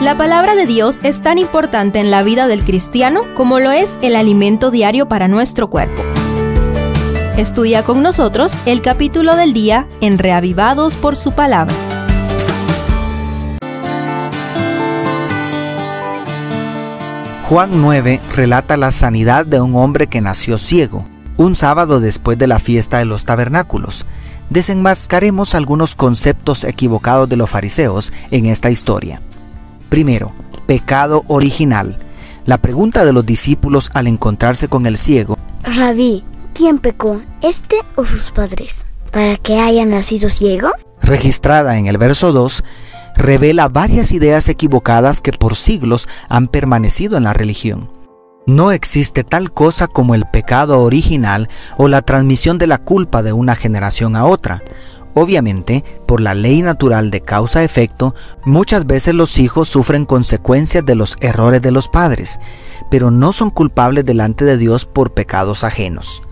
La palabra de Dios es tan importante en la vida del cristiano como lo es el alimento diario para nuestro cuerpo. Estudia con nosotros el capítulo del día en Reavivados por su palabra. Juan 9 relata la sanidad de un hombre que nació ciego, un sábado después de la fiesta de los tabernáculos. Desenmascaremos algunos conceptos equivocados de los fariseos en esta historia. Primero, pecado original. La pregunta de los discípulos al encontrarse con el ciego. Rabí, ¿quién pecó, este o sus padres, para que haya nacido ciego? Registrada en el verso 2, revela varias ideas equivocadas que por siglos han permanecido en la religión. No existe tal cosa como el pecado original o la transmisión de la culpa de una generación a otra. Obviamente, por la ley natural de causa-efecto, muchas veces los hijos sufren consecuencias de los errores de los padres, pero no son culpables delante de Dios por pecados ajenos.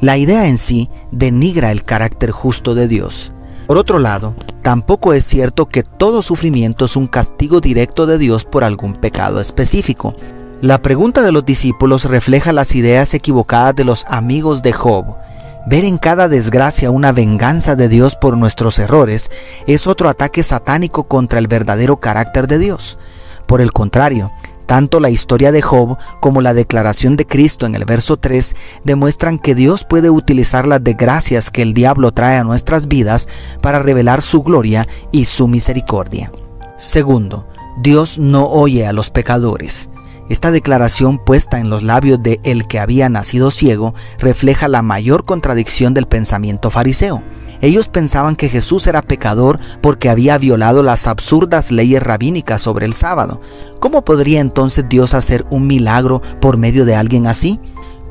La idea en sí denigra el carácter justo de Dios. Por otro lado, tampoco es cierto que todo sufrimiento es un castigo directo de Dios por algún pecado específico. La pregunta de los discípulos refleja las ideas equivocadas de los amigos de Job, Ver en cada desgracia una venganza de Dios por nuestros errores es otro ataque satánico contra el verdadero carácter de Dios. Por el contrario, tanto la historia de Job como la declaración de Cristo en el verso 3 demuestran que Dios puede utilizar las desgracias que el diablo trae a nuestras vidas para revelar su gloria y su misericordia. Segundo, Dios no oye a los pecadores. Esta declaración puesta en los labios de el que había nacido ciego refleja la mayor contradicción del pensamiento fariseo. Ellos pensaban que Jesús era pecador porque había violado las absurdas leyes rabínicas sobre el sábado. ¿Cómo podría entonces Dios hacer un milagro por medio de alguien así?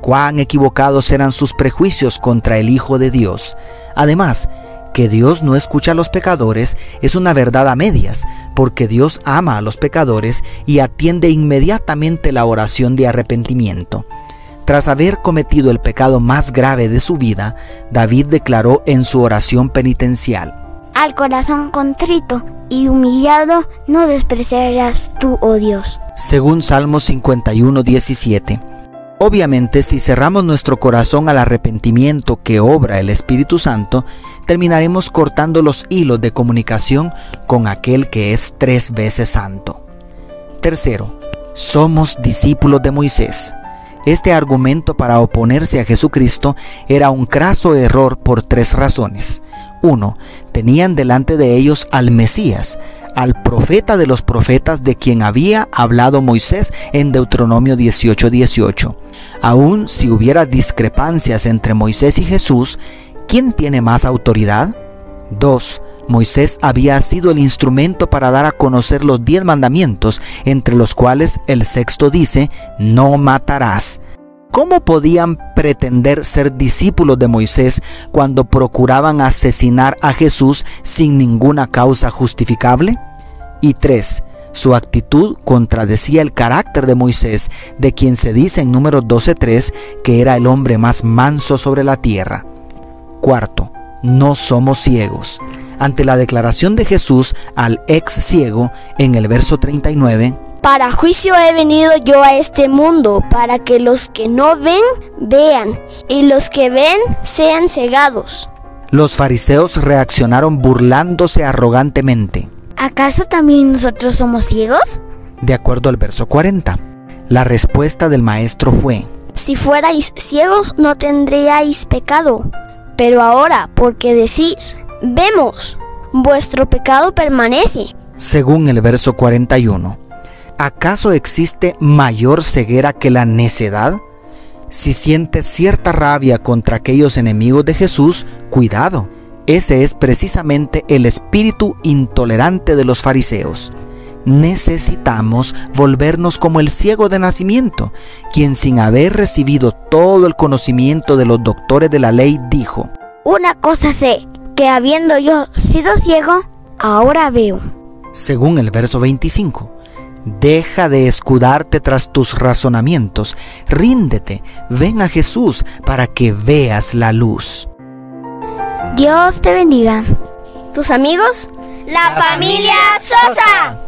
Cuán equivocados eran sus prejuicios contra el Hijo de Dios. Además, que Dios no escucha a los pecadores es una verdad a medias, porque Dios ama a los pecadores y atiende inmediatamente la oración de arrepentimiento. Tras haber cometido el pecado más grave de su vida, David declaró en su oración penitencial, Al corazón contrito y humillado no despreciarás tú, oh Dios. Según Salmo 51, 17. Obviamente, si cerramos nuestro corazón al arrepentimiento que obra el Espíritu Santo, terminaremos cortando los hilos de comunicación con aquel que es tres veces santo. Tercero, somos discípulos de Moisés. Este argumento para oponerse a Jesucristo era un craso error por tres razones. Uno, tenían delante de ellos al Mesías, al profeta de los profetas de quien había hablado Moisés en Deuteronomio 18:18. Aún si hubiera discrepancias entre Moisés y Jesús, ¿quién tiene más autoridad? 2. Moisés había sido el instrumento para dar a conocer los diez mandamientos, entre los cuales el sexto dice, no matarás. ¿Cómo podían pretender ser discípulos de Moisés cuando procuraban asesinar a Jesús sin ninguna causa justificable? Y 3. Su actitud contradecía el carácter de Moisés, de quien se dice en número 12.3 que era el hombre más manso sobre la tierra. Cuarto, no somos ciegos. Ante la declaración de Jesús al ex ciego en el verso 39, Para juicio he venido yo a este mundo, para que los que no ven, vean, y los que ven sean cegados. Los fariseos reaccionaron burlándose arrogantemente. ¿Acaso también nosotros somos ciegos? De acuerdo al verso 40, la respuesta del maestro fue, Si fuerais ciegos no tendríais pecado. Pero ahora, porque decís, vemos, vuestro pecado permanece. Según el verso 41, ¿acaso existe mayor ceguera que la necedad? Si sientes cierta rabia contra aquellos enemigos de Jesús, cuidado. Ese es precisamente el espíritu intolerante de los fariseos. Necesitamos volvernos como el ciego de nacimiento, quien sin haber recibido todo el conocimiento de los doctores de la ley dijo, Una cosa sé, que habiendo yo sido ciego, ahora veo. Según el verso 25, Deja de escudarte tras tus razonamientos, ríndete, ven a Jesús para que veas la luz. Dios te bendiga. ¿Tus amigos? La familia Sosa.